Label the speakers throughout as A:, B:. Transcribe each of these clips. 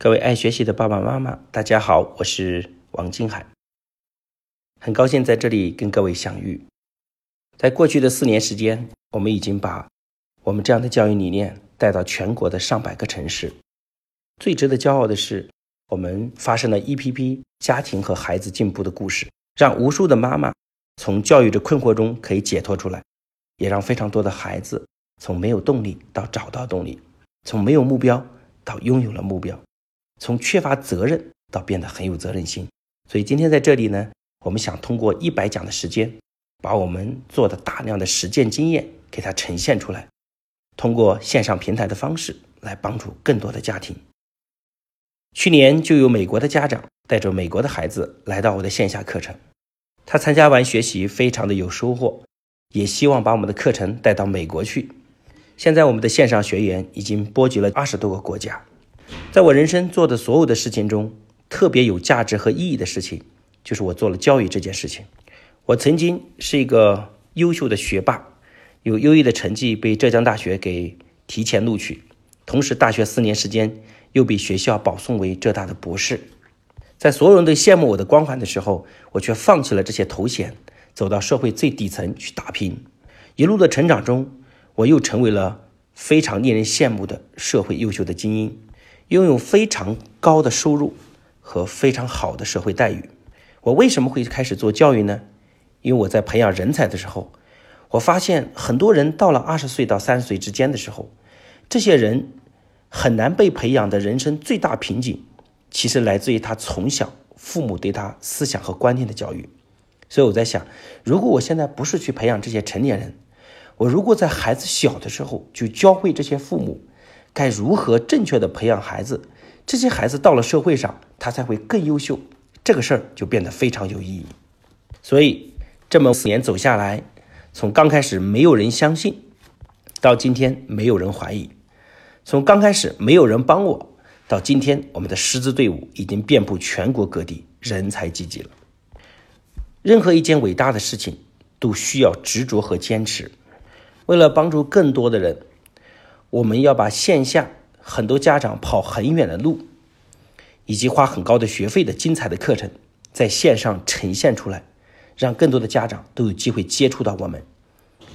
A: 各位爱学习的爸爸妈妈，大家好，我是王金海，很高兴在这里跟各位相遇。在过去的四年时间，我们已经把我们这样的教育理念带到全国的上百个城市。最值得骄傲的是，我们发生了一批批家庭和孩子进步的故事，让无数的妈妈从教育的困惑中可以解脱出来，也让非常多的孩子从没有动力到找到动力，从没有目标到拥有了目标。从缺乏责任到变得很有责任心，所以今天在这里呢，我们想通过一百讲的时间，把我们做的大量的实践经验给它呈现出来，通过线上平台的方式来帮助更多的家庭。去年就有美国的家长带着美国的孩子来到我的线下课程，他参加完学习非常的有收获，也希望把我们的课程带到美国去。现在我们的线上学员已经波及了二十多个国家。在我人生做的所有的事情中，特别有价值和意义的事情，就是我做了教育这件事情。我曾经是一个优秀的学霸，有优异的成绩被浙江大学给提前录取，同时大学四年时间又被学校保送为浙大的博士。在所有人都羡慕我的光环的时候，我却放弃了这些头衔，走到社会最底层去打拼。一路的成长中，我又成为了非常令人羡慕的社会优秀的精英。拥有非常高的收入和非常好的社会待遇，我为什么会开始做教育呢？因为我在培养人才的时候，我发现很多人到了二十岁到三十岁之间的时候，这些人很难被培养的人生最大瓶颈，其实来自于他从小父母对他思想和观念的教育。所以我在想，如果我现在不是去培养这些成年人，我如果在孩子小的时候就教会这些父母。该如何正确的培养孩子？这些孩子到了社会上，他才会更优秀。这个事儿就变得非常有意义。所以这么四年走下来，从刚开始没有人相信，到今天没有人怀疑；从刚开始没有人帮我，到今天我们的师资队伍已经遍布全国各地，人才济济了。任何一件伟大的事情都需要执着和坚持。为了帮助更多的人。我们要把线下很多家长跑很远的路，以及花很高的学费的精彩的课程，在线上呈现出来，让更多的家长都有机会接触到我们。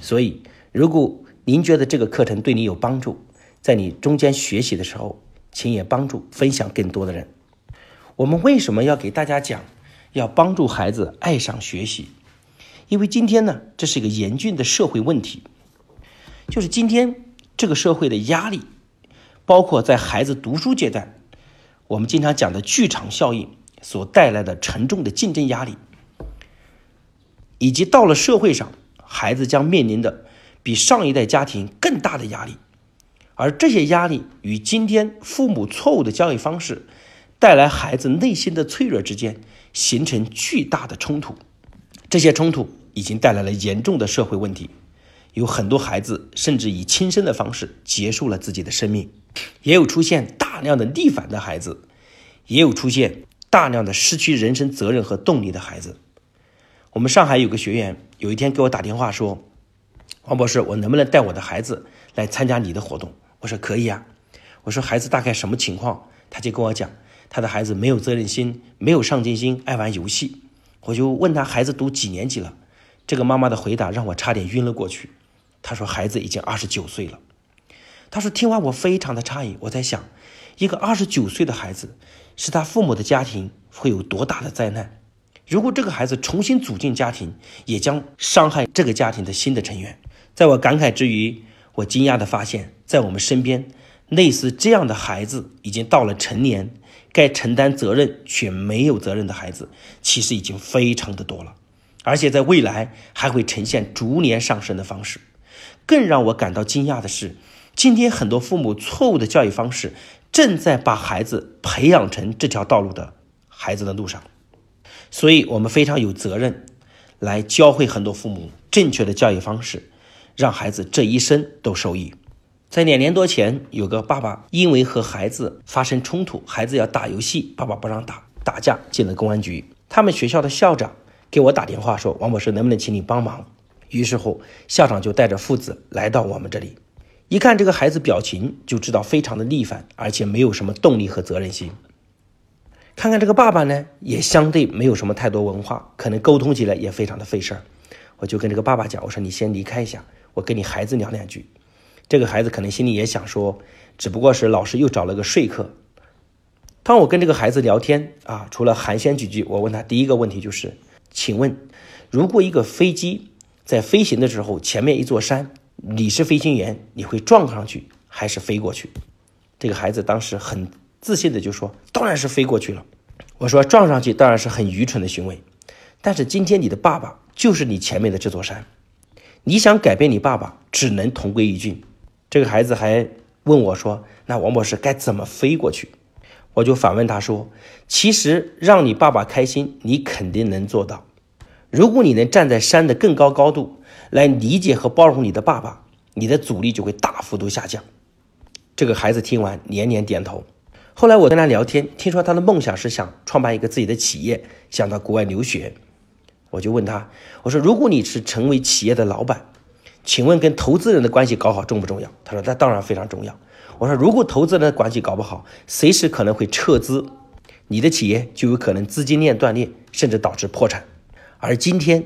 A: 所以，如果您觉得这个课程对你有帮助，在你中间学习的时候，请也帮助分享更多的人。我们为什么要给大家讲，要帮助孩子爱上学习？因为今天呢，这是一个严峻的社会问题，就是今天。这个社会的压力，包括在孩子读书阶段，我们经常讲的剧场效应所带来的沉重的竞争压力，以及到了社会上，孩子将面临的比上一代家庭更大的压力，而这些压力与今天父母错误的教育方式带来孩子内心的脆弱之间形成巨大的冲突，这些冲突已经带来了严重的社会问题。有很多孩子甚至以轻生的方式结束了自己的生命，也有出现大量的逆反的孩子，也有出现大量的失去人生责任和动力的孩子。我们上海有个学员，有一天给我打电话说：“王博士，我能不能带我的孩子来参加你的活动？”我说：“可以啊。”我说：“孩子大概什么情况？”他就跟我讲，他的孩子没有责任心，没有上进心，爱玩游戏。我就问他孩子读几年级了？这个妈妈的回答让我差点晕了过去。他说：“孩子已经二十九岁了。”他说：“听完我非常的诧异。我在想，一个二十九岁的孩子，是他父母的家庭会有多大的灾难？如果这个孩子重新组进家庭，也将伤害这个家庭的新的成员。”在我感慨之余，我惊讶的发现，在我们身边，类似这样的孩子，已经到了成年，该承担责任却没有责任的孩子，其实已经非常的多了，而且在未来还会呈现逐年上升的方式。更让我感到惊讶的是，今天很多父母错误的教育方式正在把孩子培养成这条道路的孩子的路上，所以我们非常有责任来教会很多父母正确的教育方式，让孩子这一生都受益。在两年多前，有个爸爸因为和孩子发生冲突，孩子要打游戏，爸爸不让打，打架进了公安局。他们学校的校长给我打电话说：“王博士，能不能请你帮忙？”于是乎，校长就带着父子来到我们这里。一看这个孩子表情就知道非常的逆反，而且没有什么动力和责任心。看看这个爸爸呢，也相对没有什么太多文化，可能沟通起来也非常的费事儿。我就跟这个爸爸讲，我说你先离开一下，我跟你孩子聊两句。这个孩子可能心里也想说，只不过是老师又找了个说客。当我跟这个孩子聊天啊，除了寒暄几句，我问他第一个问题就是，请问，如果一个飞机在飞行的时候，前面一座山，你是飞行员，你会撞上去还是飞过去？这个孩子当时很自信的就说，当然是飞过去了。我说撞上去当然是很愚蠢的行为，但是今天你的爸爸就是你前面的这座山，你想改变你爸爸，只能同归于尽。这个孩子还问我说，那王博士该怎么飞过去？我就反问他说：“其实让你爸爸开心，你肯定能做到。如果你能站在山的更高高度来理解和包容你的爸爸，你的阻力就会大幅度下降。”这个孩子听完连连点头。后来我跟他聊天，听说他的梦想是想创办一个自己的企业，想到国外留学。我就问他：“我说，如果你是成为企业的老板，请问跟投资人的关系搞好重不重要？”他说：“那当然非常重要。”我说，如果投资人的关系搞不好，随时可能会撤资，你的企业就有可能资金链断裂，甚至导致破产。而今天，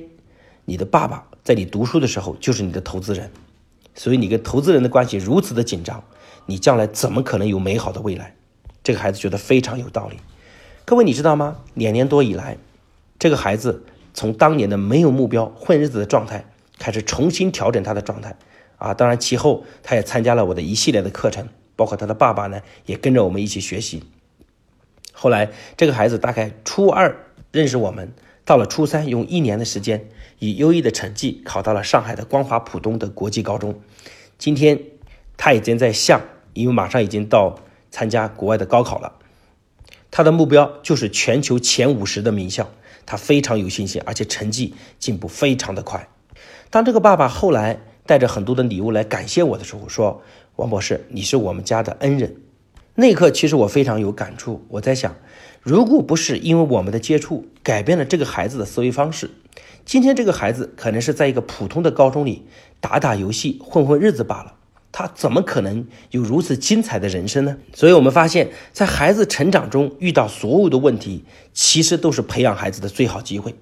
A: 你的爸爸在你读书的时候就是你的投资人，所以你跟投资人的关系如此的紧张，你将来怎么可能有美好的未来？这个孩子觉得非常有道理。各位，你知道吗？两年多以来，这个孩子从当年的没有目标、混日子的状态，开始重新调整他的状态。啊，当然，其后他也参加了我的一系列的课程。包括他的爸爸呢，也跟着我们一起学习。后来，这个孩子大概初二认识我们，到了初三，用一年的时间，以优异的成绩考到了上海的光华浦东的国际高中。今天，他已经在向，因为马上已经到参加国外的高考了。他的目标就是全球前五十的名校，他非常有信心，而且成绩进步非常的快。当这个爸爸后来带着很多的礼物来感谢我的时候，说。王博士，你是我们家的恩人。那一刻，其实我非常有感触。我在想，如果不是因为我们的接触改变了这个孩子的思维方式，今天这个孩子可能是在一个普通的高中里打打游戏、混混日子罢了。他怎么可能有如此精彩的人生呢？所以，我们发现，在孩子成长中遇到所有的问题，其实都是培养孩子的最好机会。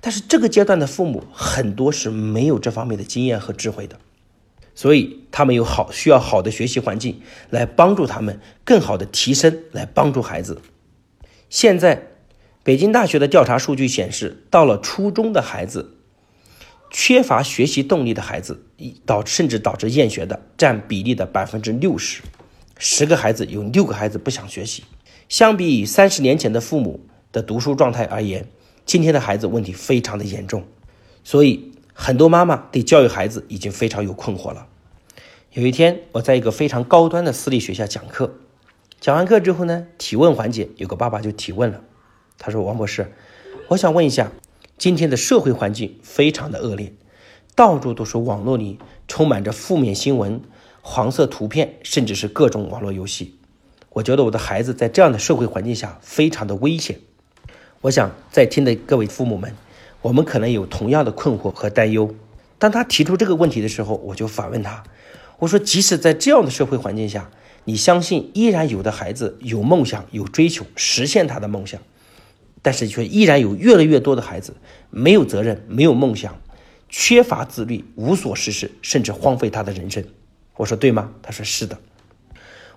A: 但是，这个阶段的父母很多是没有这方面的经验和智慧的。所以他们有好需要好的学习环境来帮助他们更好的提升，来帮助孩子。现在，北京大学的调查数据显示，到了初中的孩子，缺乏学习动力的孩子，导甚至导致厌学的占比例的百分之六十，十个孩子有六个孩子不想学习。相比于三十年前的父母的读书状态而言，今天的孩子问题非常的严重，所以。很多妈妈对教育孩子已经非常有困惑了。有一天，我在一个非常高端的私立学校讲课，讲完课之后呢，提问环节有个爸爸就提问了，他说：“王博士，我想问一下，今天的社会环境非常的恶劣，到处都是网络里充满着负面新闻、黄色图片，甚至是各种网络游戏。我觉得我的孩子在这样的社会环境下非常的危险。我想在听的各位父母们。”我们可能有同样的困惑和担忧。当他提出这个问题的时候，我就反问他：“我说，即使在这样的社会环境下，你相信依然有的孩子有梦想、有追求，实现他的梦想，但是却依然有越来越多的孩子没有责任、没有梦想，缺乏自律、无所事事，甚至荒废他的人生。”我说：“对吗？”他说：“是的。”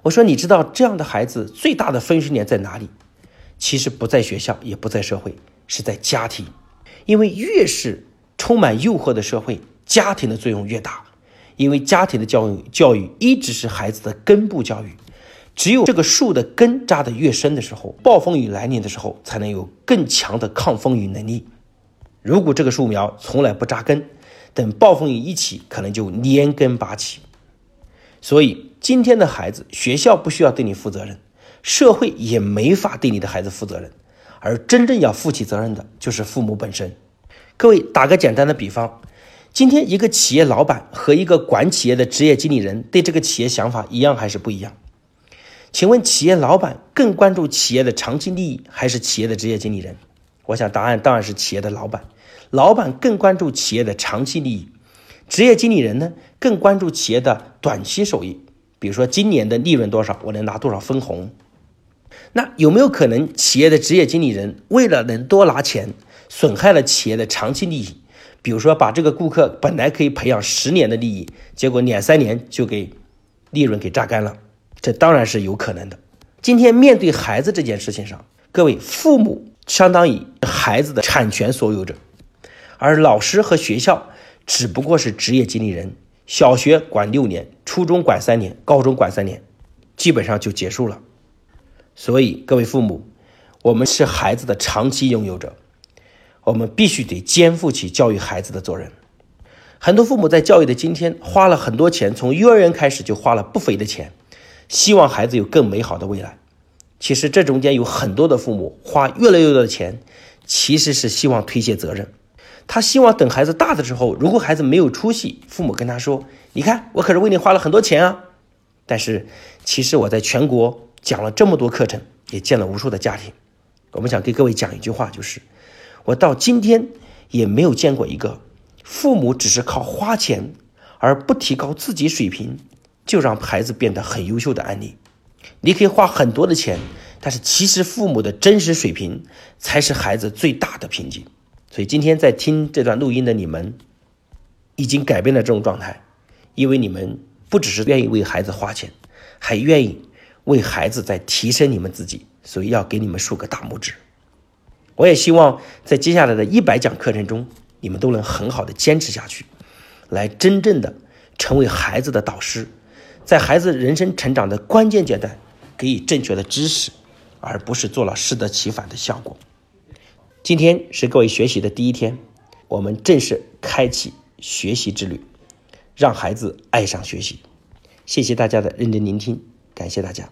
A: 我说：“你知道这样的孩子最大的分水岭在哪里？其实不在学校，也不在社会，是在家庭。”因为越是充满诱惑的社会，家庭的作用越大。因为家庭的教育，教育一直是孩子的根部教育。只有这个树的根扎得越深的时候，暴风雨来临的时候，才能有更强的抗风雨能力。如果这个树苗从来不扎根，等暴风雨一起，可能就连根拔起。所以，今天的孩子，学校不需要对你负责任，社会也没法对你的孩子负责任。而真正要负起责任的，就是父母本身。各位，打个简单的比方，今天一个企业老板和一个管企业的职业经理人对这个企业想法一样还是不一样？请问，企业老板更关注企业的长期利益，还是企业的职业经理人？我想答案当然是企业的老板。老板更关注企业的长期利益，职业经理人呢，更关注企业的短期收益，比如说今年的利润多少，我能拿多少分红。那有没有可能企业的职业经理人为了能多拿钱，损害了企业的长期利益？比如说把这个顾客本来可以培养十年的利益，结果两三年就给利润给榨干了，这当然是有可能的。今天面对孩子这件事情上，各位父母相当于孩子的产权所有者，而老师和学校只不过是职业经理人。小学管六年，初中管三年，高中管三年，基本上就结束了。所以各位父母，我们是孩子的长期拥有者，我们必须得肩负起教育孩子的责任。很多父母在教育的今天花了很多钱，从幼儿园开始就花了不菲的钱。希望孩子有更美好的未来。其实这中间有很多的父母花越来越多的钱，其实是希望推卸责任。他希望等孩子大的时候，如果孩子没有出息，父母跟他说：“你看，我可是为你花了很多钱啊。”但是其实我在全国讲了这么多课程，也见了无数的家庭。我们想给各位讲一句话，就是我到今天也没有见过一个父母只是靠花钱而不提高自己水平。就让孩子变得很优秀的案例，你可以花很多的钱，但是其实父母的真实水平才是孩子最大的瓶颈。所以今天在听这段录音的你们，已经改变了这种状态，因为你们不只是愿意为孩子花钱，还愿意为孩子在提升你们自己，所以要给你们竖个大拇指。我也希望在接下来的一百讲课程中，你们都能很好的坚持下去，来真正的成为孩子的导师。在孩子人生成长的关键阶段，给予正确的知识，而不是做了适得其反的效果。今天是各位学习的第一天，我们正式开启学习之旅，让孩子爱上学习。谢谢大家的认真聆听，感谢大家。